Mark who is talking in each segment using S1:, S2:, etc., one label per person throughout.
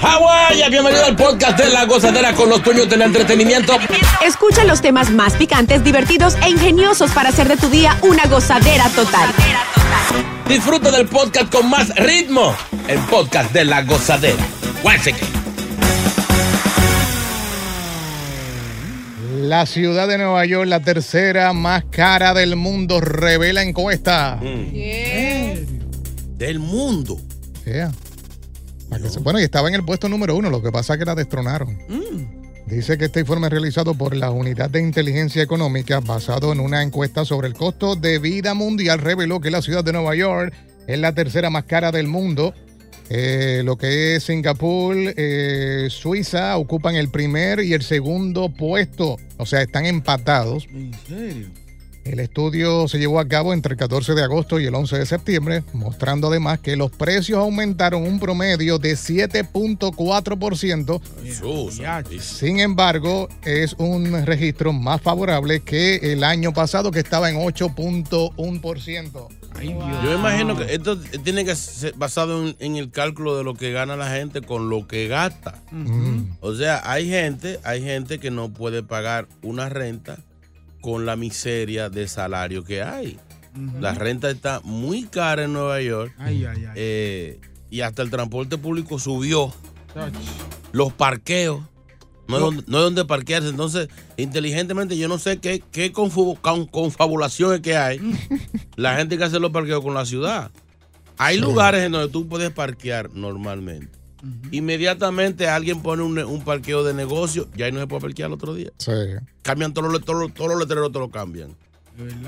S1: Hawái, bienvenido al podcast de La Gozadera con los dueños del entretenimiento.
S2: Escucha los temas más picantes, divertidos e ingeniosos para hacer de tu día una gozadera total.
S1: Disfruta del podcast con más ritmo. El podcast de La Gozadera.
S3: La ciudad de Nueva York, la tercera más cara del mundo, revela encuesta.
S1: Del mundo.
S3: Yeah. Para que se- bueno, y estaba en el puesto número uno, lo que pasa es que la destronaron. Dice que este informe realizado por la Unidad de Inteligencia Económica, basado en una encuesta sobre el costo de vida mundial, reveló que la ciudad de Nueva York es la tercera más cara del mundo. Eh, lo que es Singapur, eh, Suiza ocupan el primer y el segundo puesto. O sea, están empatados.
S4: ¿En serio?
S3: El estudio se llevó a cabo entre el 14 de agosto y el 11 de septiembre, mostrando además que los precios aumentaron un promedio de 7.4%.
S1: Jesús.
S3: Sin embargo, es un registro más favorable que el año pasado, que estaba en 8.1%.
S1: Yo imagino que esto tiene que ser basado en, en el cálculo de lo que gana la gente con lo que gasta. O sea, hay gente, hay gente que no puede pagar una renta con la miseria de salario que hay. La renta está muy cara en Nueva York.
S4: Ay, ay, ay.
S1: eh, y hasta el transporte público subió. Los parqueos. No hay, donde, no hay donde parquearse. Entonces, inteligentemente, yo no sé qué, qué confu- con- confabulaciones que hay. la gente que hace los parqueos con la ciudad. Hay lugares en donde tú puedes parquear normalmente. Inmediatamente alguien pone un, un parqueo de negocio, ya ahí no se puede parquear el otro día.
S3: Sí.
S1: Cambian todos los, todos los- todos los letreros, te lo cambian.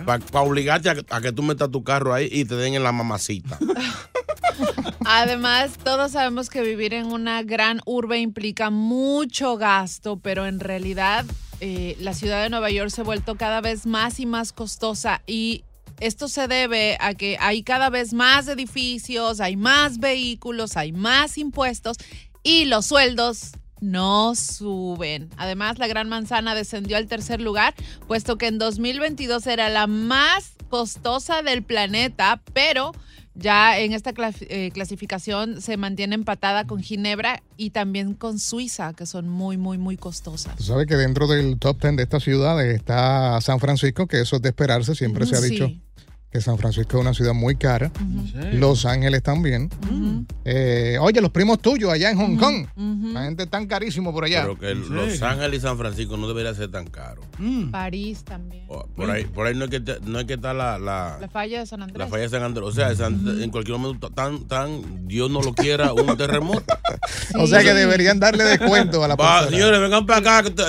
S1: Para obligarte a, que- a que tú metas tu carro ahí y te den en la mamacita.
S5: Además, todos sabemos que vivir en una gran urbe implica mucho gasto, pero en realidad eh, la ciudad de Nueva York se ha vuelto cada vez más y más costosa y esto se debe a que hay cada vez más edificios, hay más vehículos, hay más impuestos y los sueldos no suben. Además, la Gran Manzana descendió al tercer lugar, puesto que en 2022 era la más costosa del planeta, pero ya en esta eh, clasificación se mantiene empatada con Ginebra y también con Suiza, que son muy, muy, muy costosas.
S3: Tú sabes que dentro del top 10 de estas ciudades está San Francisco, que eso es de esperarse, siempre se ha
S5: Sí.
S3: dicho que San Francisco es una ciudad muy cara. Los Ángeles también. Eh, oye, los primos tuyos allá en Hong Kong. La gente tan carísimo por allá.
S1: Pero que Los Ángeles y San Francisco no debería ser tan caro.
S5: París también.
S1: Por ahí, por ahí no es que, te- no es que está la, la,
S5: La falla de San Andrés.
S1: la falla de San Andrés. O sea, San- en cualquier momento, tan, tan, Dios no lo quiera, un terremoto.
S3: O sea que deberían darle descuento a la
S1: Va,
S3: persona.
S1: señores, vengan para acá, que se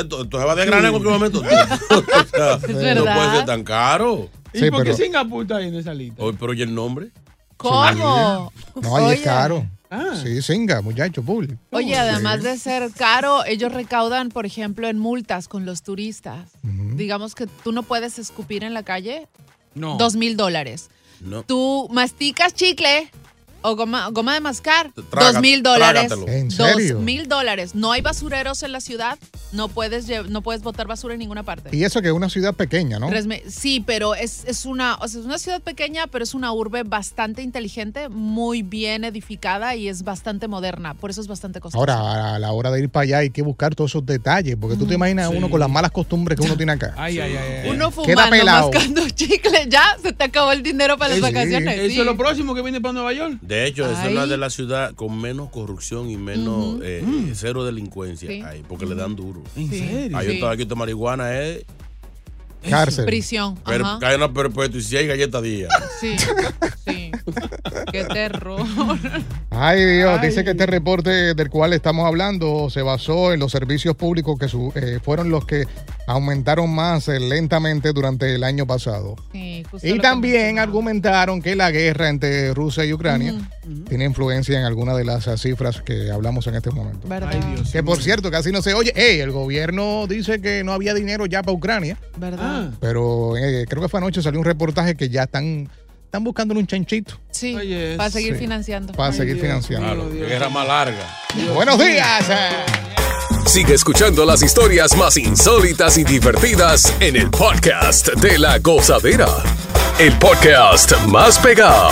S1: va a desgranar en cualquier momento. O sea, no puede ser tan caro.
S4: ¿Y
S3: Sí,
S4: por qué
S3: pero-
S4: Singapur está ahí en esa lista?
S1: Hoy, pero oye el nombre.
S5: ¿Cómo?
S3: No, ahí es caro.
S4: Ah.
S3: Sí, singa, muchacho, bull.
S5: Oye, además de ser caro, ellos recaudan, por ejemplo, en multas con los turistas. Digamos que tú no puedes escupir en la calle.
S4: No.
S5: Dos mil dólares.
S1: No.
S5: Tú masticas chicle o goma, goma de mascar,
S1: Traga-
S5: dos mil dólares.
S1: trágatelo.
S3: ¿En
S5: Dos mil dólares. No hay basureros en la ciudad. No puedes, no puedes botar basura en ninguna parte.
S3: Y eso que es una ciudad pequeña, ¿no?
S5: Sí, pero es, es una, o sea, es una ciudad pequeña, pero es una urbe bastante inteligente, muy bien edificada y es bastante moderna. Por eso es bastante costosa.
S3: Ahora, a la hora de ir para allá hay que buscar todos esos detalles, porque tú te imaginas uno con las malas costumbres que uno tiene acá.
S4: Ay, ay, ay. ay.
S5: Uno fumando, mascando chicle, ya se te acabó el dinero para las
S3: Sí,
S5: vacaciones.
S4: Eso
S5: sí.
S4: es lo próximo que viene para Nueva York.
S1: De hecho, esa es
S5: Ay.
S1: una de las ciudades con menos corrupción y menos eh, cero delincuencia
S5: Sí.
S1: ahí, porque le dan duro.
S4: ¿En serio?
S5: Sí.
S1: un tabaquito de marihuana es
S3: Cárcel.
S5: Prisión.
S1: pero,
S5: Ajá.
S1: cadena perpetua y si hay galletas día.
S5: Sí, sí. Qué terror.
S3: Ay Dios,
S4: Ay.
S3: dice que este reporte del cual estamos hablando se basó en los servicios públicos que su- eh, fueron los que aumentaron más eh, lentamente durante el año pasado.
S5: Sí, justo
S3: Y también argumentaron que la guerra entre Rusia y Ucrania tiene influencia en algunas de las eh, cifras que hablamos en este momento.
S5: ¿Verdad?
S4: Ay, Dios.
S3: Que por cierto, casi no se oye. Ey, el gobierno dice que no había dinero ya para Ucrania,
S5: ¿Verdad?
S4: Ah,
S3: pero eh, creo que fue anoche salió un reportaje que ya están, están buscándole un chanchito
S5: Sí, para seguir
S3: sí.
S5: financiando.
S3: para seguir
S4: Dios
S3: financiando.
S1: Claro,
S4: Dios.
S1: guerra más larga.
S3: Buenos días. eh.
S6: Sigue escuchando las historias más insólitas y divertidas en el podcast de la gozadera. El podcast más pegado.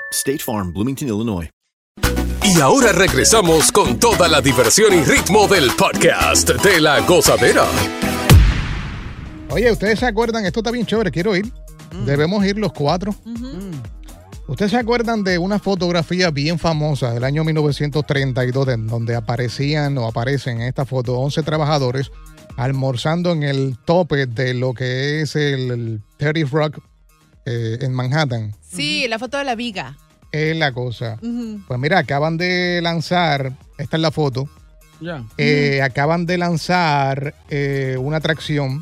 S7: State Farm, Bloomington, Illinois.
S6: Y ahora regresamos con toda la diversión y ritmo del podcast de la gozadera.
S3: Oye, ¿ustedes se acuerdan? Esto está bien chévere, quiero ir. Debemos ir los cuatro. ¿Ustedes se acuerdan de una fotografía bien famosa del año 1932 en donde aparecían o aparecen en esta foto 11 trabajadores almorzando en el tope de lo que es el, 30 Rock eh, en Manhattan?
S5: Sí, la foto de la viga.
S3: Es la cosa. Pues mira, acaban de lanzar, esta es la foto,
S4: Ya.
S3: eh, acaban de lanzar eh, una atracción.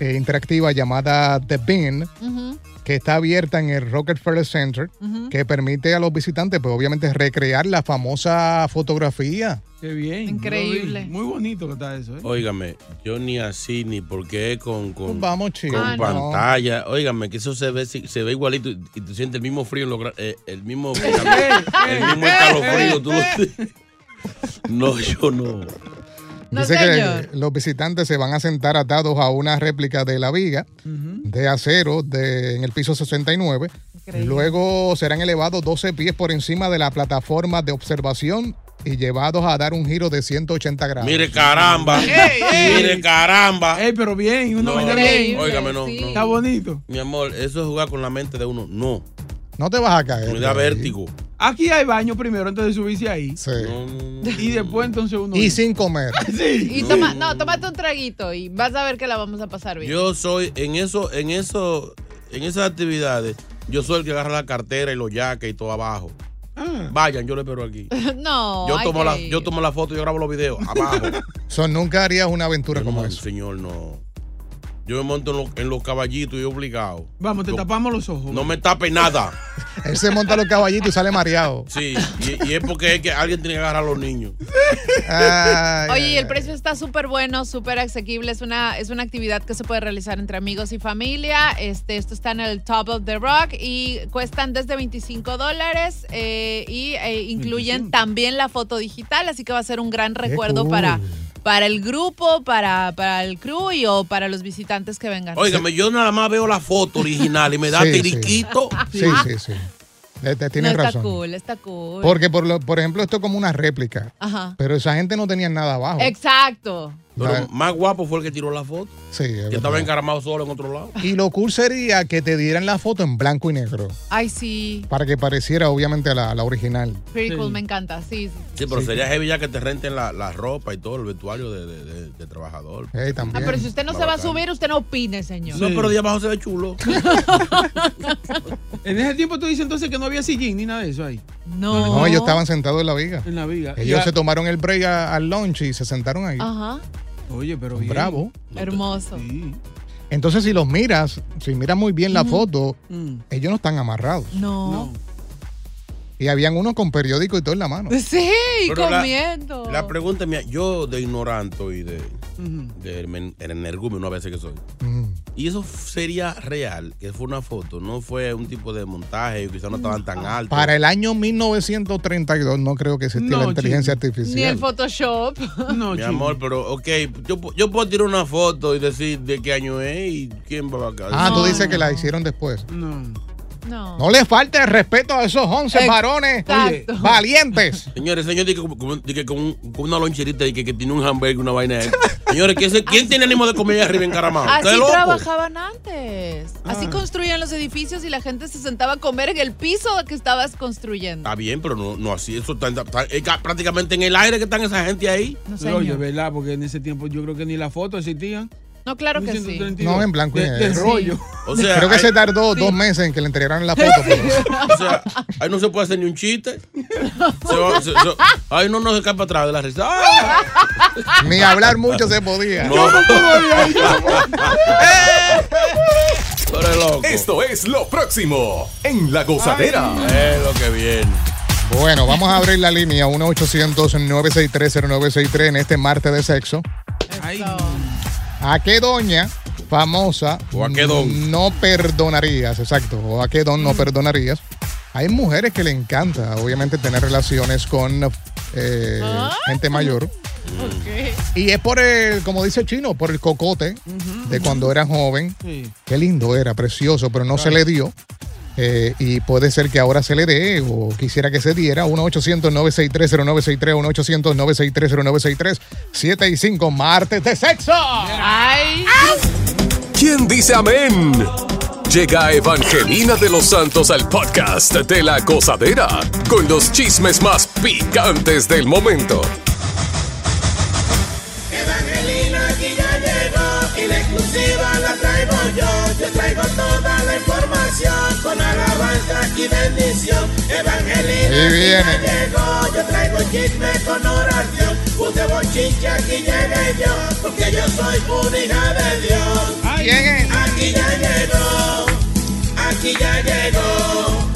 S3: Eh, interactiva llamada The Bin,
S5: Ujú,
S3: que está abierta en el Rockefeller Center, que permite a los visitantes, pues obviamente, recrear la famosa fotografía.
S4: Qué bien.
S5: Increíble.
S4: Muy bonito que está eso, ¿eh?
S1: Óigame, yo ni así, ni porque con, con,
S3: Pues vamos,
S1: con
S5: Ah, no.
S1: pantalla. Óigame, que eso se ve, se ve igualito y, y tú sientes el mismo frío, en los eh, el mismo, el mismo escalofrío. tú no, yo no.
S5: No,
S3: Dice
S5: señor.
S3: que los visitantes se van a sentar atados a una réplica de la viga de acero de, en el piso 69.
S5: Increíble.
S3: Luego serán elevados 12 pies por encima de la plataforma de observación y llevados a dar un giro de 180 grados.
S1: Mire, caramba.
S4: Ey, ey.
S1: Mire, caramba.
S4: Ey, pero bien, uno
S1: No,
S4: bien.
S1: Óigame, no,
S5: sí.
S1: no.
S4: Está bonito.
S1: Mi amor, eso es jugar con la mente de uno. No,
S3: No te vas a caer.
S1: me da
S3: ahí.
S1: vértigo.
S4: Aquí hay baño primero antes de subirse ahí.
S3: Sí.
S1: No, no, no.
S4: Y después entonces uno.
S3: Y sin comer.
S4: Sí.
S5: Y toma, no, tómate un traguito y vas a ver que la vamos a pasar bien.
S1: Yo soy en eso, en eso, en esas actividades, yo soy el que agarra la cartera y los jaques y todo abajo.
S4: Ah.
S1: Vayan, yo le espero aquí.
S5: no,
S1: Yo tomo la, yo tomo la foto, yo grabo los videos abajo.
S3: So, nunca harías una aventura como
S1: no,
S3: eso.
S1: señor, no. Yo me monto en, los- en los caballitos y obligado.
S4: Vamos, te
S1: Lo-
S4: tapamos los ojos.
S1: No me tape nada.
S3: Él se monta los caballitos y sale mareado.
S1: Sí, y, y es porque es que alguien tiene que agarrar a los niños.
S3: Ay,
S5: Oye, y el
S3: ay.
S5: precio está súper bueno, súper asequible. Es una, es una actividad que se puede realizar entre amigos y familia. Este, esto está en el Top of the Rock y cuestan desde 25 dólares eh, y eh, incluyen
S4: 25.
S5: también la foto digital, así que va a ser un gran recuerdo
S3: cool.
S5: para, para el grupo, para, para el crew y o para los visitantes que vengan.
S1: Óigame, yo nada más veo la foto original y me da
S3: Sí, sí.
S1: tiriquito.
S3: Sí, sí, sí. Eh, te-
S5: no,
S3: Tienes
S5: está
S3: razón.
S5: cool, está cool.
S3: Porque, por, lo- por ejemplo, esto es como una réplica.
S5: Ajá.
S3: Pero esa gente no tenía nada abajo.
S5: Exacto.
S1: Pero más guapo fue el que tiró la foto.
S3: Sí, es
S1: Que
S3: verdad.
S1: estaba encaramado solo en otro lado.
S3: Y lo cool sería que te dieran la foto en blanco y negro.
S5: Ay, sí.
S3: Para que pareciera, obviamente, la, la original.
S5: Pretty cool, me encanta. Sí, sí.
S1: Sí, pero
S3: Sí.
S1: sería heavy ya que te renten la, la ropa y todo, el vestuario de, de- de- de trabajador.
S3: Eh,
S5: Ah,
S3: también.
S5: pero si usted no se va a subir, usted no opine, señor.
S1: No, pero de abajo se ve chulo.
S4: En ese tiempo tú dices entonces que no había sillín ni nada de eso ahí.
S5: No.
S3: No, ellos estaban sentados en la viga.
S4: En la viga.
S3: Ellos
S4: Ya-
S3: se tomaron el break al lunch y se sentaron ahí.
S5: Ajá.
S4: Oye, pero bien.
S3: Bravo.
S5: Hermoso.
S3: Entonces, si los miras, si miras muy bien la foto,
S4: Mm.
S3: ellos no están amarrados.
S5: No.
S3: Y habían unos con periódico y todo en la mano.
S5: Sí,
S1: Pero la-
S5: comiendo.
S1: La pregunta mía, yo de ignorante y de, de hermen- energúmeno a veces que soy. Y eso sería real, que fue una foto, no fue un tipo de montaje, quizás no estaban tan altos.
S3: Para el año 1932 no creo que existía
S1: No,
S3: la inteligencia
S5: Ni el
S3: artificial.
S5: Photoshop.
S4: No,
S1: Mi amor, pero ok, yo, pu- yo puedo tirar una foto y decir de qué año es y quién va a acá.
S3: Ah, tú dices que la hicieron después.
S4: No.
S5: No.
S3: No le falte el respeto a esos 11 varones valientes.
S1: Señores, señor, dice que, con, un- con una loncherita y que, que tiene un hamburger, una vaina. de- Señores, ¿quién, se- quién tiene ánimo de comer arriba encaramado?
S5: Así
S1: ¿Usted es loco?
S5: trabajaban antes. Así
S1: Ah.
S5: construían los edificios y la gente se sentaba a comer en el piso que estabas construyendo.
S1: Está bien, pero no, no así. Eso está, está- es ca- prácticamente en el aire que están esa gente ahí.
S5: No,
S4: Oye. ¿verdad? Porque en ese tiempo yo creo que ni las fotos existían.
S5: No, claro que sí.
S4: 1932.
S3: No, en blanco y negro.
S4: de rollo.
S1: O sea,
S3: creo que
S1: hay-
S3: se tardó dos meses en que le entregaran la foto. pero-
S1: O sea, ahí no se puede hacer ni un chiste. Se va- se- se- ahí no nos se cae para atrás de la risa. ¡Ah!
S3: Ni hablar mucho se podía.
S1: No. Loco.
S6: Esto es lo próximo en La Gozadera.
S1: Es lo que viene.
S3: Bueno, vamos a abrir la línea 1-800-963-0963 en este martes de sexo. ¿A qué doña famosa
S1: O a qué don.
S3: no perdonarías? Exacto, o a qué don no perdonarías. Hay mujeres que le encanta, obviamente, tener relaciones con eh, gente mayor. Y es por el, como dice Chino, por el cocote de cuando era joven.
S4: Sí.
S3: Qué lindo era, precioso, pero no se le dio. Eh, y puede ser que ahora se le dé o quisiera que se diera. 1-800-963-0963, 1-800-963-0963, 7 y 5, martes de sexo.
S5: Ay.
S6: ¿Quién dice amén? Llega Evangelina de los Santos al podcast de La Gozadera con los chismes más picantes del momento.
S8: Y bendición. Evangelina
S3: Ahí
S8: aquí
S3: viene.
S8: ya llegó. Yo traigo chisme con oración. Puse bochinche aquí llegué yo porque yo soy una hija de Dios. Aquí ya llegó. Aquí ya llegó.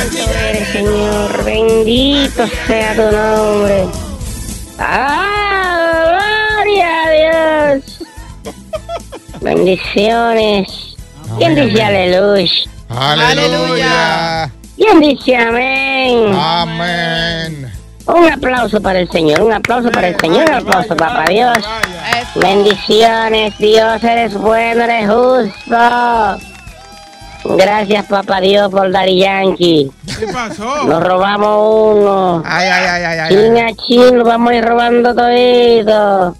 S8: Aquí ya
S9: eres, Señor. Bendito sea tu nombre. ¡Ah! ¡Gloria a Dios! Bendiciones. ¿Quién dice aleluya?
S3: Aleluya.
S9: ¿Quién dice amén?
S3: Amén.
S9: Un aplauso para el Señor, un aplauso para el Señor, un aplauso para Dios. Bendiciones, Dios, eres bueno, eres justo. Gracias, papá Dios, por Daddy Yankee.
S4: ¿Qué pasó?
S9: Nos robamos uno.
S3: Ay, ay, ay, ay, ay.
S9: Chin a chin, lo vamos a ir robando todito.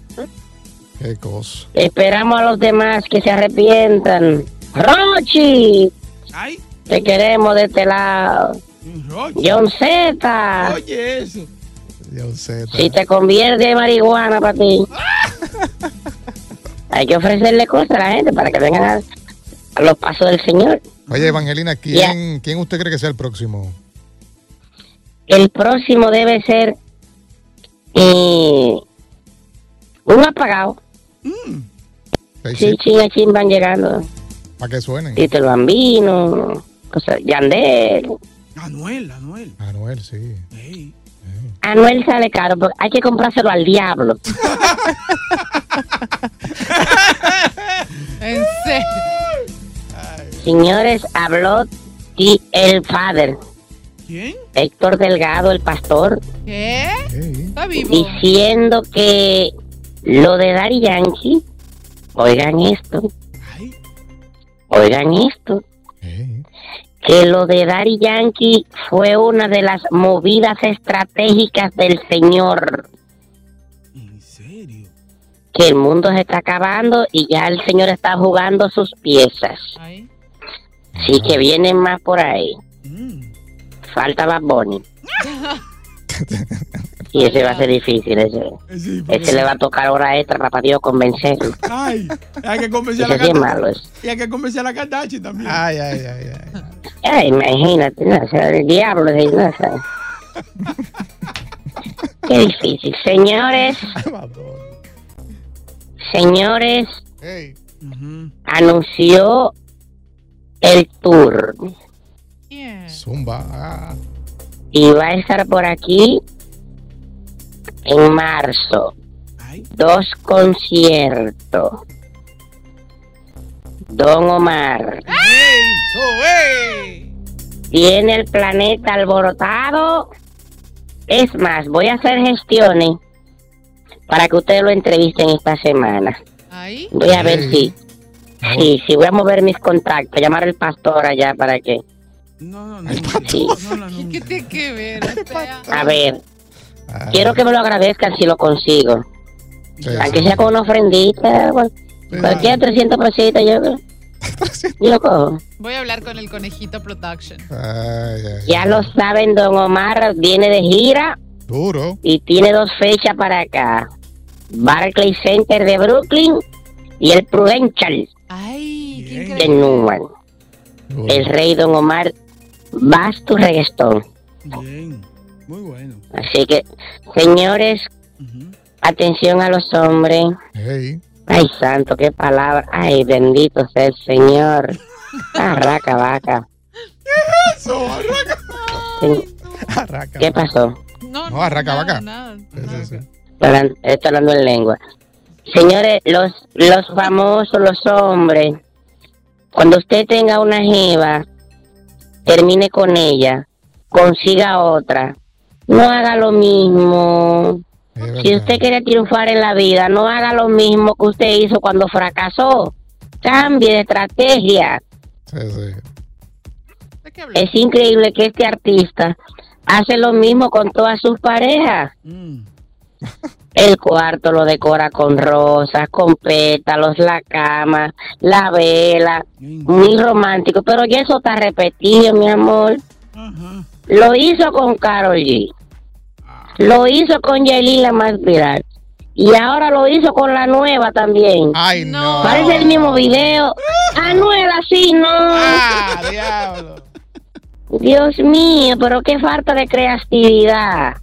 S3: Qué cosa.
S9: Esperamos a los demás que se arrepientan. Rochi,
S4: Ay,
S9: te queremos de este lado. John Z,
S4: Oye, eso.
S3: Dios sé.
S9: si te convierte en marihuana para ti. Hay que ofrecerle cosas a la gente para que vengan a, a los pasos del Señor.
S3: Oye, Evangelina, ¿quién, ¿quién usted cree que sea el próximo?
S9: El próximo debe ser eh, un apagado. Sí, chin a chin van llegando.
S3: Para que suenen.
S9: Tito el Bambino, cosas, Yandel.
S4: Anuel, Anuel.
S3: Anuel, sí.
S9: Anuel sale caro, porque hay que comprárselo al diablo.
S5: En serio.
S9: Señores, habló y el father.
S4: ¿Quién?
S9: Héctor Delgado, el pastor,
S5: ¿Qué? Está vivo.
S9: diciendo que Lo de Daddy Yankee, oigan esto. Oigan esto. Que lo de Daddy Yankee fue una de las movidas estratégicas del señor. ¿En serio? Que el mundo se está acabando y ya el señor está jugando sus piezas. Sí, que vienen más por ahí. Falta Bad Bunny. Y ese va a ser difícil, ese. Ese le va a tocar hora extra para Dios convencerlo.
S4: Ay, hay que convencer a la Kardashian. Y hay que convencer a la Kardashian también.
S3: Ay, ay, ay, ay.
S9: Ay, imagínate, no, o sea, el diablo, sí, no, o sea. Qué difícil. Señores, señores, anunció el tour
S3: Zumba. Ah.
S9: y va a estar por aquí en marzo. Dos conciertos. Don Omar. Tiene el planeta alborotado. Es más, voy a hacer gestiones para que ustedes lo entrevisten esta semana. Voy a ver si. Sí, sí, voy a mover mis contactos, llamar al pastor allá para que. Sí.
S5: ¿Y qué tiene que ver?
S9: A ver, quiero que me lo agradezcan si lo consigo. Aunque sea con una ofrendita, cual- cualquier 300 pesitos, yo, yo lo cojo.
S5: Voy a hablar con el Conejito Production.
S9: Ya lo saben, don Omar viene de gira
S3: Duro.
S9: y tiene dos fechas para acá. Barclays Center de Brooklyn y el Prudential de Newark. El rey don Omar, vas tu reggaetón.
S4: Muy bueno.
S9: Así que, señores, atención a los hombres. Ay, santo, qué palabra. Ay, bendito sea el Señor. Arraca, vaca.
S3: Eso,
S9: Sí. ¿Qué pasó?
S3: No, arraca vaca.
S9: Estoy hablan- Estoy hablando en lengua. Señores, los, los famosos, los hombres, cuando usted tenga una jeva, termine con ella, consiga otra, no haga lo mismo. Si usted quiere triunfar en la vida, no haga lo mismo que usted hizo cuando fracasó. Cambie de estrategia. Es increíble que este artista hace lo mismo con todas sus parejas. El cuarto lo decora con rosas, con pétalos, la cama, la vela, muy romántico, pero ya eso está repetido, mi amor. Lo hizo con Carol G. Lo hizo con Yailin, más viral. Y ahora lo hizo con la nueva también.
S3: Ay, no.
S9: Parece el mismo video. Anuel así, no.
S3: Ah, diablo.
S9: Dios mío, pero qué falta de creatividad.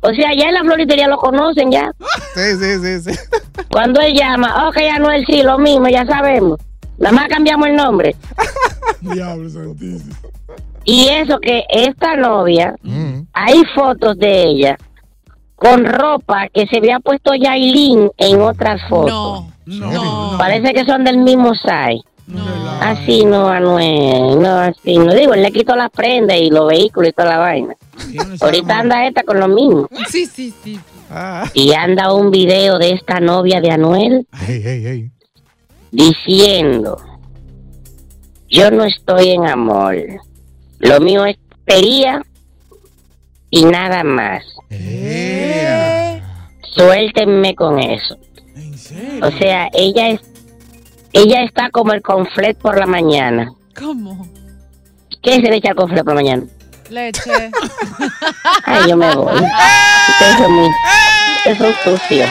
S9: O sea, ya en la floritería lo conocen ya.
S3: Sí, sí, sí, sí.
S9: Cuando él llama, ok, Anuel, sí, lo mismo, ya sabemos. Nada más cambiamos el nombre.
S4: Diablo santísimo.
S9: Y eso que esta novia, hay fotos de ella con ropa que se había puesto Yailin en otras fotos.
S5: No,
S9: Parece que son del mismo size. Así no, Anuel, no, así no. Digo, él le quitó las prendas y los vehículos y toda la vaina. Ahorita anda esta con lo mismo.
S5: Sí, sí, sí.
S9: Y anda un video de esta novia de Anuel
S3: Hey, hey, hey.
S9: diciendo, yo no estoy en amor, lo mío es pería y nada más. Suéltenme con eso. O sea, ella es, ella está como el conflet por la mañana.
S5: ¿Cómo?
S9: ¿Qué se le echa al conflet por la mañana?
S5: Leche.
S9: Ay, yo me voy. Ustedes son muy, ustedes son sucios.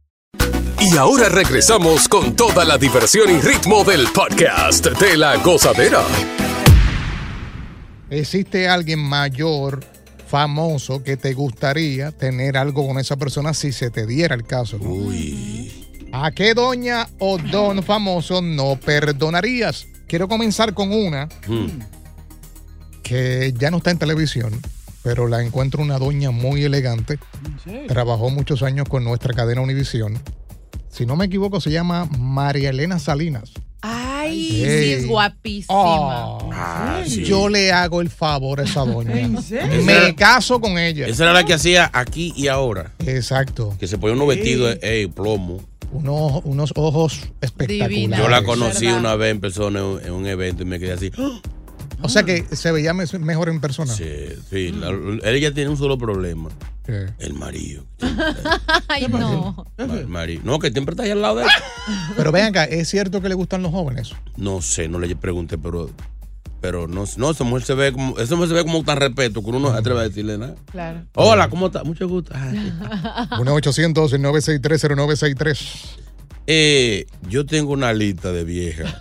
S6: Y ahora regresamos con toda la diversión y ritmo del podcast de la gozadera.
S3: ¿Existe alguien mayor, famoso, que te gustaría tener algo con esa persona si se te diera el caso? Uy. ¿A qué doña o don famoso no perdonarías? Quiero comenzar con una que ya no está en televisión, pero la encuentro una doña muy elegante. Trabajó muchos años con nuestra cadena Univisión. Si no me equivoco, se llama María Elena Salinas.
S5: Ay, sí, es guapísima.
S1: Ah, sí.
S3: Yo le hago el favor a esa doña.
S1: ¿En serio?
S3: Me caso con ella.
S1: Esa era la que hacía aquí y ahora.
S3: Exacto.
S1: Que se ponía unos vestidos, ey, plomo.
S3: Unos, unos ojos espectaculares.
S1: Yo la conocí una vez en persona en un, en un evento y me quedé así. ¡Ah!
S3: O sea que se veía me- mejor en persona.
S1: Sí, sí. la- ella tiene un solo problema. El marido.
S5: Ay, no.
S1: El marido. No, que siempre está ahí al lado de él.
S3: Pero ven acá, ¿es cierto que le gustan los jóvenes?
S1: No sé, no le pregunté, pero. Pero no, no, esa mujer se ve como, esa mujer se ve como tan respeto que uno no se atreve a decirle nada.
S5: Claro.
S1: Hola, ¿cómo está? Mucho gusto.
S3: 1-800-963-0963.
S1: Eh, yo tengo una lista de viejas.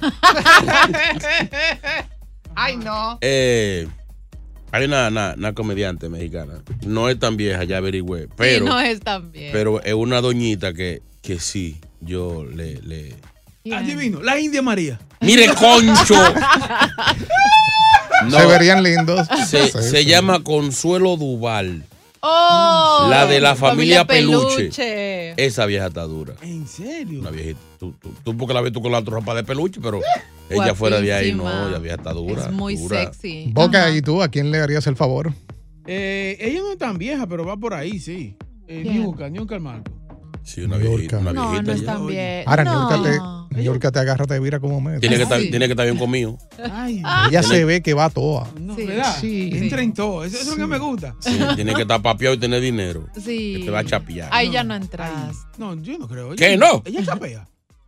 S3: Ay, no.
S1: Eh, hay una, una- una comediante mexicana. No es tan vieja, ya averigüé. Pero,
S5: sí, no es tan bien.
S1: pero es una doñita que, que sí, yo le. le...
S4: Adivino, la India María.
S1: ¡Mire, concho!
S3: Se verían lindos.
S1: Se,
S3: Sí,
S1: se
S3: sí.
S1: llama Consuelo Duval.
S5: Oh,
S1: La de la familia Peluche.
S5: Peluche.
S1: Esa vieja está dura.
S4: ¿En serio?
S1: Una viejita. Tú, tú, tú porque la ves tú con la ropa de peluche, pero ella fuera de ahí, no, la vieja está dura.
S5: Es muy
S1: dura.
S5: sexy.
S3: Boca, ¿y tú a quién le harías el favor?
S4: Eh, ella no es tan vieja, pero va por ahí, sí. Eh, Niuka el Marco.
S1: Sí, una viejita. Una
S5: No,
S1: viejita
S5: no es
S1: ya.
S5: tan bien.
S3: Ahora,
S5: no.
S3: Niurka te, Niurka te agarra, te vira como medio.
S1: Tiene que, estar, tiene que estar bien conmigo.
S4: Ay,
S3: Ella
S1: Tiene-
S3: se ve que va toda.
S4: no,
S5: Sí.
S4: ¿verdad?
S3: Sí.
S4: Entra en todo. Eso, eso es lo que me gusta.
S1: Sí, tiene que estar papeado y tener dinero.
S5: Sí.
S1: Que te va a chapear.
S5: Ahí ya no entras.
S4: No, yo no creo.
S1: ¿Qué,
S4: Ella-
S1: no?
S4: Ella chapea.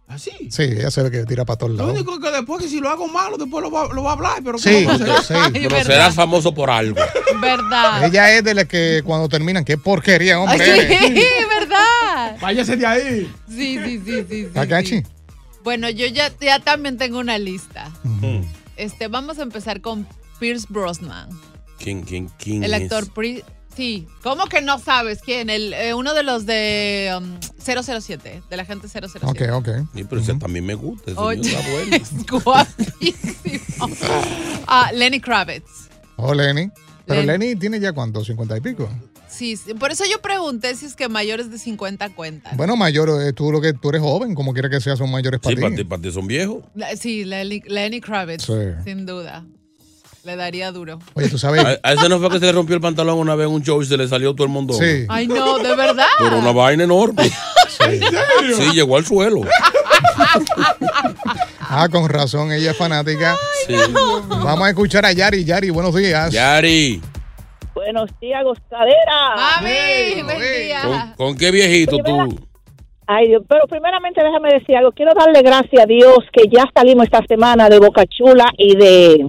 S4: Así.
S3: Sí, ella se ve que tira para todos
S4: Lo
S3: lados.
S4: único que después que si lo hago malo, después lo va, lo va a hablar, pero
S3: Sí,
S4: ¿cómo va a hacer?
S3: sí.
S1: Pero
S5: verdad.
S1: serás famoso por algo.
S5: ¿Verdad?
S3: Ella es de las que cuando terminan, qué porquería,
S5: Ay,
S3: hombre.
S5: sí, ¿verdad?
S4: Váyase de ahí.
S5: Sí, sí, sí, sí. sí, sí. Bueno, yo ya, ya también tengo una lista.
S1: Mm.
S5: Este, vamos a empezar con Pierce Brosnan,
S1: ¿Quién, quién, quién
S5: el
S1: es?
S5: actor. Pri- sí, ¿cómo que no sabes quién? El, eh, uno de los de um, 007, de la gente 007.
S3: Ok, ok.
S1: Sí, pero ese también me gusta. Ese
S5: Oye,
S1: está bueno.
S5: es guapísimo. Ah, Lenny Kravitz.
S3: Oh, Lenny. Pero
S5: Lenny.
S3: Lenny tiene ya cuánto, 50 y pico.
S5: Sí, sí, por eso yo pregunté si es que mayores de 50 cuentan.
S3: Bueno, mayor, eh, tú lo que tú eres joven, como quiera que sea, son mayores
S1: Sí,
S3: para ti.
S1: ti, para ti son viejos.
S5: La- Sí, Lenny, Lenny Kravitz,
S3: Sí.
S5: sin duda. Le daría duro.
S3: Oye, tú sabes.
S1: A, a ese no fue que se le rompió el pantalón una vez en un show y se le salió todo el mundo.
S3: Sí.
S5: Ay, no, de verdad.
S1: Por una vaina enorme. Sí, llegó al suelo.
S3: Ah, con razón, ella es fanática.
S1: Sí.
S3: Vamos a escuchar a Yari. Yari, buenos días.
S1: Yari,
S10: Buenos días, gozadera.
S5: Mami, buen día.
S1: ¿con, con qué viejito tú?
S10: Ay, Dios, pero primeramente déjame decir algo. Quiero darle gracias a Dios que ya salimos esta semana de Boca Chula y de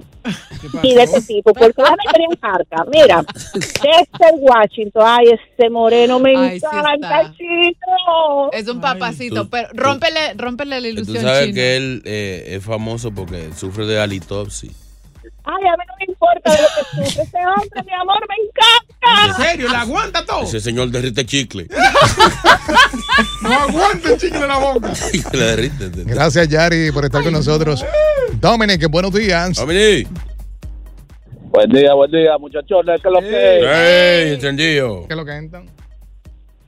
S10: y de este tipo, porque déjame pedir un carta. Mira, Dexter Washington, ay, ese moreno me
S5: Ay, sí
S10: encanta, chino.
S5: Es un papacito,
S1: Tú-
S5: pero rómpele, rómpele la
S1: Tú
S5: ilusión
S1: sabes
S5: chino.
S1: que él eh, es famoso porque sufre de alitopsis.
S10: Ay, a mí no me importa de lo que sufre ese hombre, mi amor, me encanta.
S4: ¿En serio? ¿Le aguanta todo?
S1: Ese señor derrite chicle.
S4: No aguanta el chicle en la boca.
S1: Le derrite.
S3: Gracias, Yari, por estar con nosotros. Dominic, buenos días.
S1: Dominic.
S11: Buen día, buen día, muchachones. ¿Qué es lo que
S1: ¡Ey, entendido!
S3: ¿Qué es lo que entran?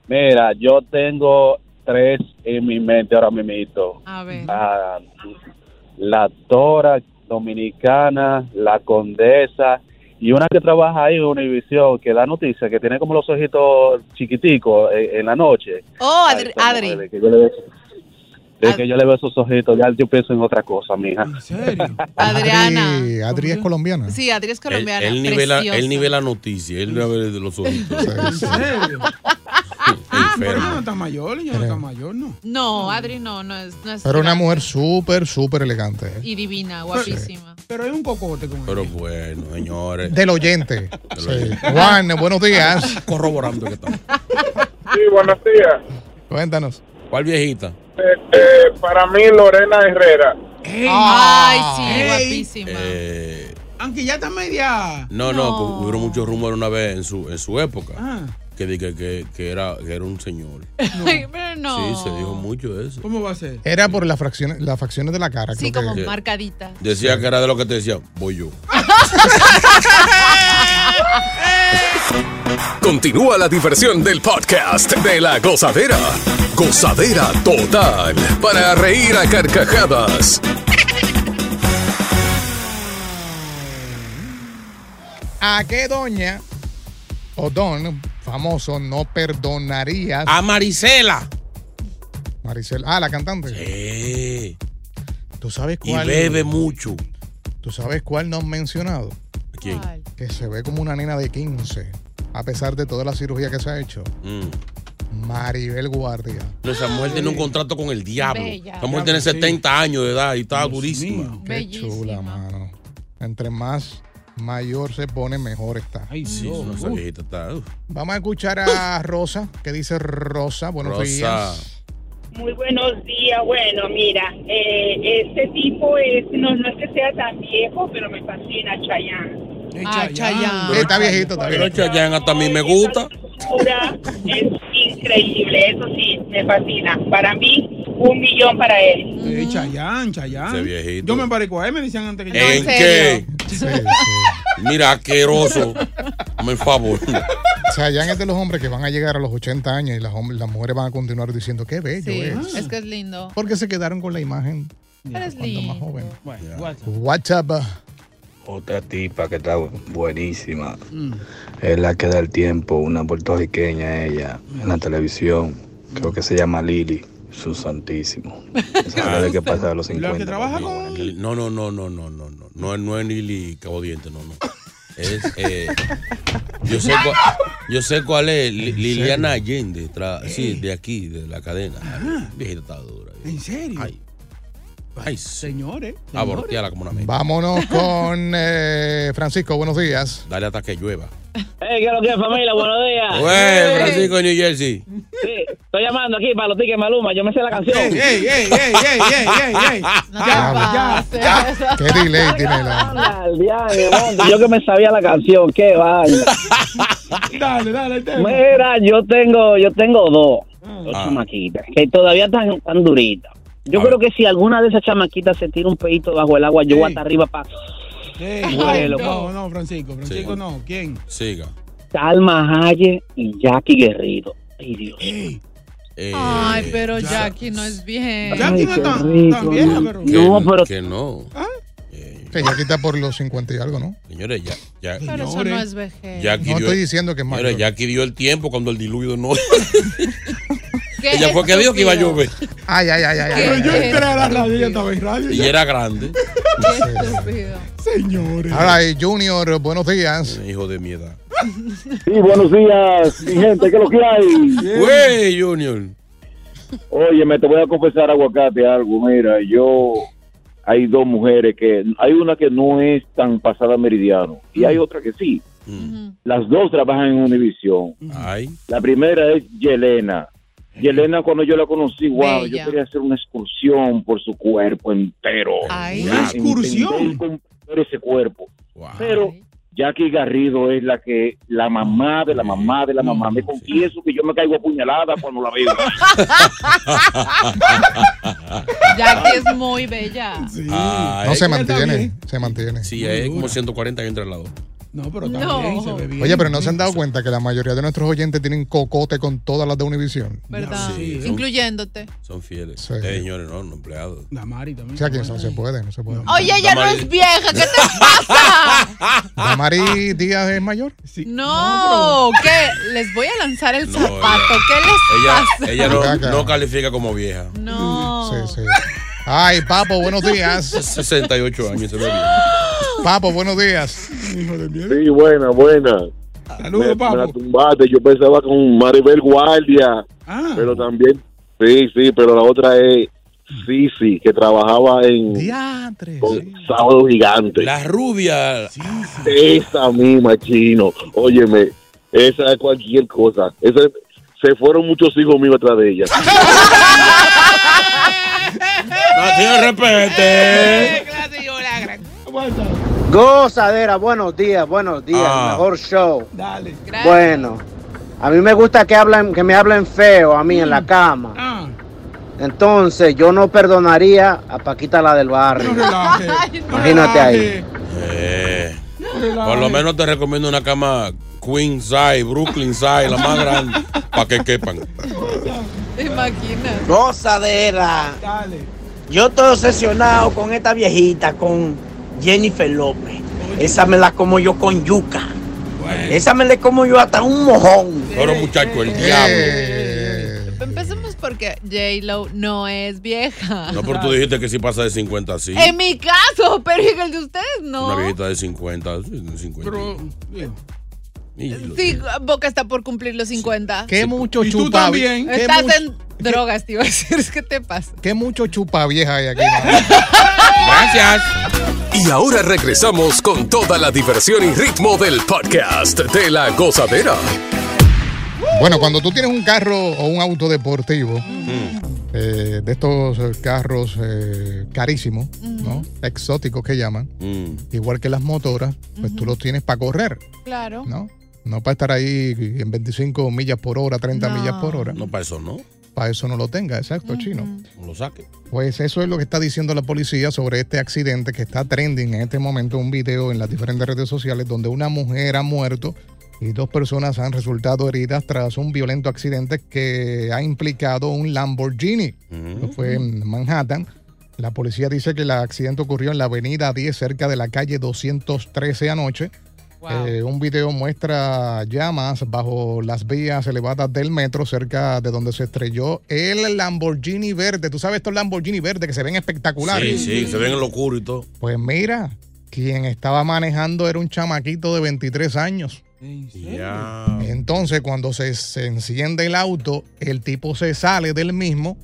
S11: Mira, yo tengo tres en mi mente ahora mismo.
S5: A ver.
S11: La, la Tora Dominicana, la Condesa y una que trabaja ahí en Univisión que da noticias, que tiene como los ojitos chiquiticos en, en la noche.
S5: Oh, Adri.
S11: Ay,
S5: Adri.
S11: de que yo le veo, de que yo le veo esos ojitos, ya yo pienso en otra cosa, mija.
S5: Adriana.
S3: Adri, Adri es colombiana.
S5: Sí, Adri es
S1: Él,
S5: colombiana.
S1: él él ni ve la noticia, él ve a ver de los ojitos.
S4: ¿En serio? Ah, pero ella no está mayor, ella no está mayor, ¿no?
S5: No, Adri no, no es. No es
S3: Pero una
S5: grande.
S3: mujer súper, súper elegante. ¿eh?
S5: Y divina, guapísima.
S4: Pero es un cocote con
S1: Pero bueno, señores.
S3: Del oyente. Sí. Juan, buenos días.
S1: Corroborando que está.
S12: Sí, buenos días.
S3: Cuéntanos.
S1: ¿Cuál viejita?
S12: Eh, eh, para mí, Lorena Herrera.
S5: Ay, sí,
S4: Ey.
S5: guapísima.
S1: Eh,
S4: Aunque ya está media.
S1: no, no, que hubo muchos rumores una vez en su, en su época.
S4: Ah.
S1: Que, di que, que, que era, que era un señor.
S5: Ay, pero no.
S1: Sí, se dijo mucho eso.
S4: ¿Cómo va a ser?
S3: Era por las fracciones, las facciones de la cara.
S5: Sí,
S3: creo
S5: como
S3: que-
S5: marcadita.
S1: Decía que era de lo que te decía, voy yo.
S6: Continúa la diversión del podcast de la gozadera. Gozadera total. Para reír a carcajadas.
S3: ¿A qué doña o don famoso no perdonarías?
S1: A Marisela.
S3: Maricel. Ah, la cantante.
S1: Sí.
S3: ¿Tú sabes
S1: Y
S3: cuál?
S1: bebe mucho.
S3: ¿Tú sabes cuál no han mencionado?
S1: ¿Quién?
S3: Que se ve como una nena de 15, a pesar de toda la cirugía que se ha hecho.
S1: Mm.
S3: Maribel Guardia.
S1: No, esa mujer tiene un contrato con el diablo.
S3: Bella.
S1: Esa mujer tiene
S3: Sí.
S1: 70 años de edad y está durísima.
S3: Qué chula, mano. Entre más mayor se pone, mejor está.
S1: Ay, sí, no, esa viejita está.
S3: Vamos a escuchar a Rosa. ¿Qué dice Rosa? Buenos
S1: Rosa.
S3: días.
S13: Muy buenos días. Bueno, mira, eh, este tipo es, no, no es que sea tan viejo, pero me fascina Chayanne.
S5: Ah, Chayanne.
S3: Sí, está viejito, está
S1: Pero
S3: viejito.
S1: Chayanne hasta a mí me gusta.
S13: Es increíble, eso sí, me fascina. Para mí, un millón para él.
S4: Eh, Chayán, Chayán.
S1: Ese viejito.
S4: Yo me parezco a él, me decían antes que yo.
S1: ¿En qué? Mira, asqueroso. El favor.
S3: Chayanne es de los hombres que van a llegar a los 80 años y las, las mujeres van a continuar diciendo qué bello
S5: Sí,
S3: es.
S5: es que es lindo.
S3: Porque se quedaron con la imagen
S5: Eres
S3: cuando más
S5: lindo.
S3: joven.
S4: Bueno,
S3: WhatsApp.
S14: Otra tipa que está buenísima. Es la que da el tiempo, una puertorriqueña ella, en la televisión. Creo que se llama Lili. Su santísimo. Esa de que pasa de los 50.
S4: trabaja con.
S1: No, no, no, no, no, no, no. No, es- no es Lili Cabo Diente, no, no. Es, eh, yo, sé cuál, yo sé cuál es. Li- Liliana Allende. tra- sí, de aquí, de la cadena. Viejita está dura.
S4: ¿En serio?
S1: Ay. Ay,
S4: Señores.
S1: Aborteala como una meca.
S3: Vámonos con eh, Francisco. Buenos días.
S1: Dale hasta que llueva.
S15: Hey, ¿qué es lo que es, familia? Buenos días.
S1: Güey, Francisco de New Jersey.
S15: Sí, estoy llamando aquí para los tickets Maluma. Yo me sé la canción.
S4: ¡Ey, ey, ey, ey, ey, ey, ey!
S15: Ya, ya,
S3: ¿Qué delay tiene la.?
S15: Yo que me sabía la canción, qué vaina.
S4: Dale, dale.
S15: Mira, yo tengo, yo tengo dos, dos
S4: Ah.
S15: chamaquitas que todavía están tan duritas. Yo creo que si alguna de esas chamaquitas se tira un pedito bajo el agua, yo voy hasta arriba para
S4: Ey,
S15: Bueno,
S4: no, no, Francisco, Francisco
S15: Sí.
S4: no. ¿Quién?
S1: Siga.
S15: Salma Hayek y Jackie Guerrero. Ay, Dios.
S1: Eh,
S5: Ay, pero Jackie no es bien.
S15: Ay, qué rico,
S4: pero.
S1: Que,
S15: No, pero
S1: que no.
S3: Que ya quita por los 50 y algo, ¿no?
S1: Señores, ya. ya
S5: Pero eso no es vejez.
S1: Jackie
S3: No
S1: dio-
S3: estoy diciendo que es
S1: Señores,
S3: mayor.
S1: Jackie dio el tiempo cuando el diluvido no.
S5: ¿Qué
S1: Ella fue que dijo que iba a llover.
S3: Ay, ay, ay, ay.
S4: Pero yo entré a la radio y ella estaba en radio.
S1: Y era grande.
S4: Señores.
S3: Right, Junior, buenos días.
S1: Hijo de mi edad.
S11: Sí, buenos días, mi gente, ¿qué es lo que hay?
S1: Güey, Junior.
S11: Oye, me te voy a confesar, aguacate, algo. Mira, yo. Hay dos mujeres que. Hay una que no es tan pasada meridiano y hay otra que sí. Las dos trabajan en Univision.
S1: Ay.
S11: La primera es Yelena. Yelena, cuando yo la conocí, wow,
S5: Bella.
S11: yo quería hacer una excursión por su cuerpo entero.
S5: Ay.
S4: ¿Una excursión?
S11: ese cuerpo. Pero Jackie Garrido es la que, la mamá de la mamá de la mamá. Me confieso que yo me caigo apuñalada cuando la veo.
S5: Jackie es muy bella.
S1: Ah,
S3: no se mantiene, se mantiene.
S1: Sí, es como 140 que entra al lado.
S4: No, pero
S5: No.
S4: también se ve bien.
S3: Oye, pero no se han dado cuenta que la mayoría de nuestros oyentes tienen cocote con todas las de Univision.
S5: ¿Verdad?
S1: Sí, son-
S5: Incluyéndote.
S1: Son fieles.
S3: Sí.
S1: Eh, señores, no, no empleados.
S4: Damari también.
S3: O sea, que no se puede, no se puede.
S5: Oye, ella no es vieja, ¿qué te pasa?
S3: Damari Díaz es mayor.
S5: No, ¿qué? Les voy a lanzar el
S1: No,
S5: zapato. ¿Qué les
S1: Ella,
S5: pasa?
S1: ella no, no califica como vieja.
S5: No.
S3: Sí, sí. Ay, Papo, buenos días.
S1: 68 años, se ve bien.
S3: Papo, buenos días.
S16: Sí, buena, buena.
S4: Saludos,
S16: me, me
S4: papo.
S16: la tumbaste. Yo pensaba con Maribel Guardia,
S4: Ah.
S16: pero también, sí, sí, pero la otra es Sisi, que trabajaba en
S3: Diantre.
S16: con Sábado Gigante.
S1: La rubia.
S16: Esa misma, chino. Óyeme, esa es cualquier cosa. Esa, se fueron muchos hijos míos atrás de ella.
S1: No tiene respete.
S17: Gozadera, buenos días, buenos días,
S1: Ah.
S17: mejor show.
S4: Dale.
S17: Bueno, a mí me gusta que hablen, que me hablen feo a mí en la cama.
S4: Ah,
S17: Entonces, yo no perdonaría a Paquita la del barrio.
S4: no relaje.
S17: Imagínate ahí.
S1: Eh,
S4: No
S1: por lo menos te recomiendo una cama Queen size, Brooklyn size, la más grande, para que quepan.
S5: ¿Te imaginas?
S17: Gozadera.
S4: Dale.
S17: Yo estoy obsesionado con esta viejita, con Jennifer López. Esa me la como yo con yuca. Esa me la como yo hasta un mojón.
S1: Pero muchacho, el diablo.
S3: Eh,
S5: Empecemos porque J-Lo no es vieja.
S1: No, pero tú dijiste que sí pasa de 50 así.
S5: En mi caso, pero en el de ustedes no.
S1: Una viejita de 50, sí, de 50.
S4: Pero,
S1: lo-
S5: Sí, Boca está por cumplir los 50.
S3: qué mucho
S4: Y tú
S3: chupa.
S4: también.
S5: Estás
S3: mucho-
S5: en drogas, te iba a decir. ¿Qué te pasa?
S3: Qué mucho chupa vieja hay aquí.
S1: Gracias.
S6: Y ahora regresamos con toda la diversión y ritmo del podcast de la gozadera.
S3: Bueno, cuando tú tienes un carro o un auto deportivo, eh, de estos eh, carros eh, carísimos, ¿no? Exóticos que llaman,
S1: Mm.
S3: igual que las motoras, pues tú los tienes para correr,
S5: Claro.
S3: ¿no? No para estar ahí en 25 millas por hora, 30
S5: No.
S3: millas por hora.
S1: No, para eso no.
S3: Para eso no lo tenga, exacto, chino.
S1: No lo saque.
S3: Pues eso es lo que está diciendo la policía sobre este accidente que está trending en este momento, un video en las diferentes redes sociales donde una mujer ha muerto y dos personas han resultado heridas tras un violento accidente que ha implicado un Lamborghini. Esto fue en Manhattan. La policía dice que el accidente ocurrió en la avenida 10 cerca de la calle 213 anoche. Eh, un video muestra llamas bajo las vías elevadas del metro cerca de donde se estrelló el Lamborghini verde. Tú sabes estos Lamborghini verdes que se ven espectaculares.
S1: Sí, sí, se ven en lo oscuro y todo.
S3: Pues mira, quien estaba manejando era un chamaquito de 23 años.
S1: Ya.
S3: Entonces, cuando se, se enciende el auto, el tipo se sale del mismo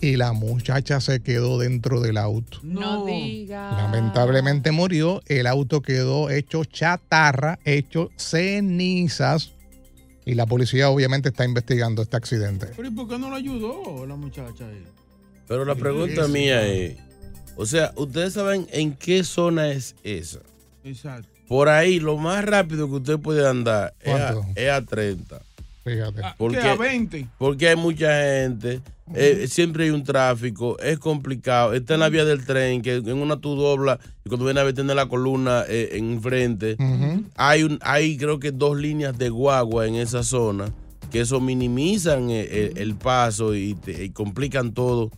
S3: y la muchacha se quedó dentro del auto.
S5: No diga.
S3: Lamentablemente murió, el auto quedó hecho chatarra, hecho cenizas. Y la policía obviamente está investigando este accidente.
S4: Pero ¿y por qué no lo ayudó la muchacha ahí?
S1: Pero la pregunta mía es, o sea, ¿ustedes saben en qué zona es esa?
S4: Exacto.
S1: Por ahí, lo más rápido que usted puede andar es a, es a 30.
S3: Fíjate.
S1: Porque,
S4: ¿Qué, a 20?
S1: porque hay mucha gente, eh, siempre hay un tráfico, es complicado. Está en la vía del tren, que en una tú doblas y cuando viene a ver tiene la columna eh, enfrente. Hay, un, hay creo que dos líneas de guagua en esa zona que eso minimizan eh, el, el paso y, te- y complican todo.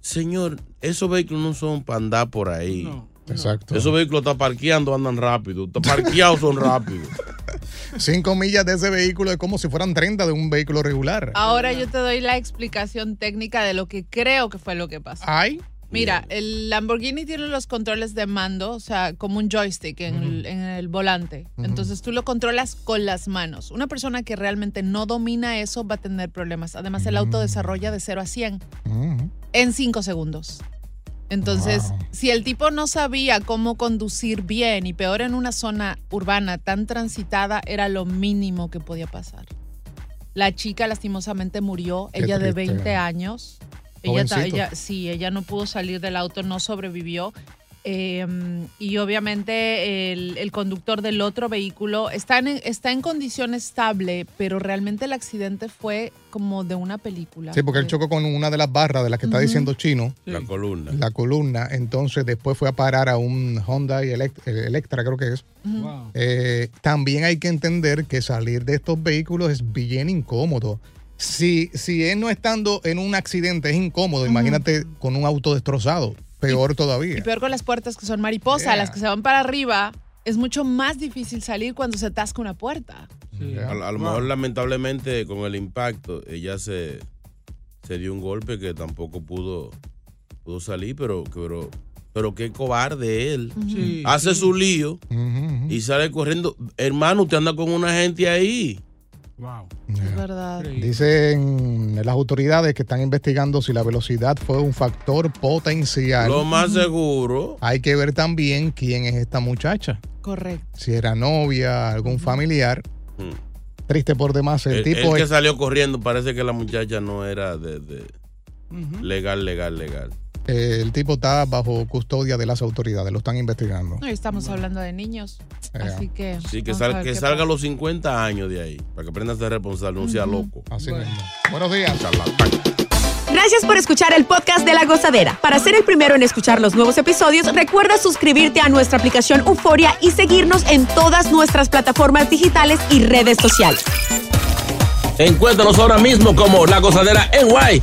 S1: Señor, esos vehículos no son para andar por ahí.
S3: Exacto.
S1: Esos vehículos están parqueando, andan rápido. Están parqueados, son rápidos.
S3: Cinco millas de ese vehículo es como si fueran 30 de un vehículo regular.
S5: Ahora yo te doy la explicación técnica de lo que creo que fue lo que pasó.
S3: Ay.
S5: Mira, el Lamborghini tiene los controles de mando, o sea, como un joystick en, el, en el volante. Entonces tú lo controlas con las manos. Una persona que realmente no domina eso va a tener problemas. Además, el auto desarrolla de 0 a 100 en 5 segundos. Entonces, si el tipo no sabía cómo conducir bien y peor en una zona urbana tan transitada, era lo mínimo que podía pasar. La chica lastimosamente murió,
S3: Qué
S5: ella de
S3: triste.
S5: 20 años. Ella, sí, ella no pudo salir del auto, no sobrevivió. Eh, y obviamente el, el conductor del otro vehículo está en, está en condición estable, pero realmente el accidente fue como de una película.
S3: Sí, porque él chocó con una de las barras de las que está diciendo Chino.
S1: La columna.
S3: La columna. Entonces después fue a parar a un Honda y Elect- eh, Electra, creo que es. Eh, también hay que entender que salir de estos vehículos es bien incómodo. Si, si él no estando en un accidente es incómodo, imagínate con un auto destrozado. Peor todavía.
S5: Y peor con las puertas que son mariposa,
S3: Yeah.
S5: las que se van para arriba, es mucho más difícil salir cuando se atasca una puerta.
S1: A, a lo mejor, lamentablemente, con el impacto, ella se, se dio un golpe que tampoco pudo, pudo salir, pero, pero, pero qué cobarde él.
S4: Sí,
S1: Hace
S4: sí.
S1: su lío y sale corriendo. Hermano, usted anda con una gente ahí.
S4: Wow.
S5: Es verdad.
S3: Dicen las autoridades que están investigando si la velocidad fue un factor potencial.
S1: Lo más seguro.
S3: Hay que ver también quién es esta muchacha.
S5: Correcto.
S3: Si era novia, algún familiar. Triste por demás. El,
S1: El,
S3: tipo
S1: el que
S3: es-
S1: salió corriendo parece que la muchacha no era de, de- legal, legal, legal.
S3: Eh, el tipo está bajo custodia de las autoridades. Lo están investigando.
S5: No, estamos hablando de niños. Así que.
S1: Sí, que, sal- que salga a los 50 años de ahí, para que aprenda a ser responsable, no sea loco.
S3: Así mismo. Buenos días.
S18: Gracias por escuchar el podcast de La Gozadera. Para ser el primero en escuchar los nuevos episodios, recuerda suscribirte a nuestra aplicación Euforia y seguirnos en todas nuestras plataformas digitales y redes sociales.
S1: Encuéntranos ahora mismo como La Gozadera en Guay.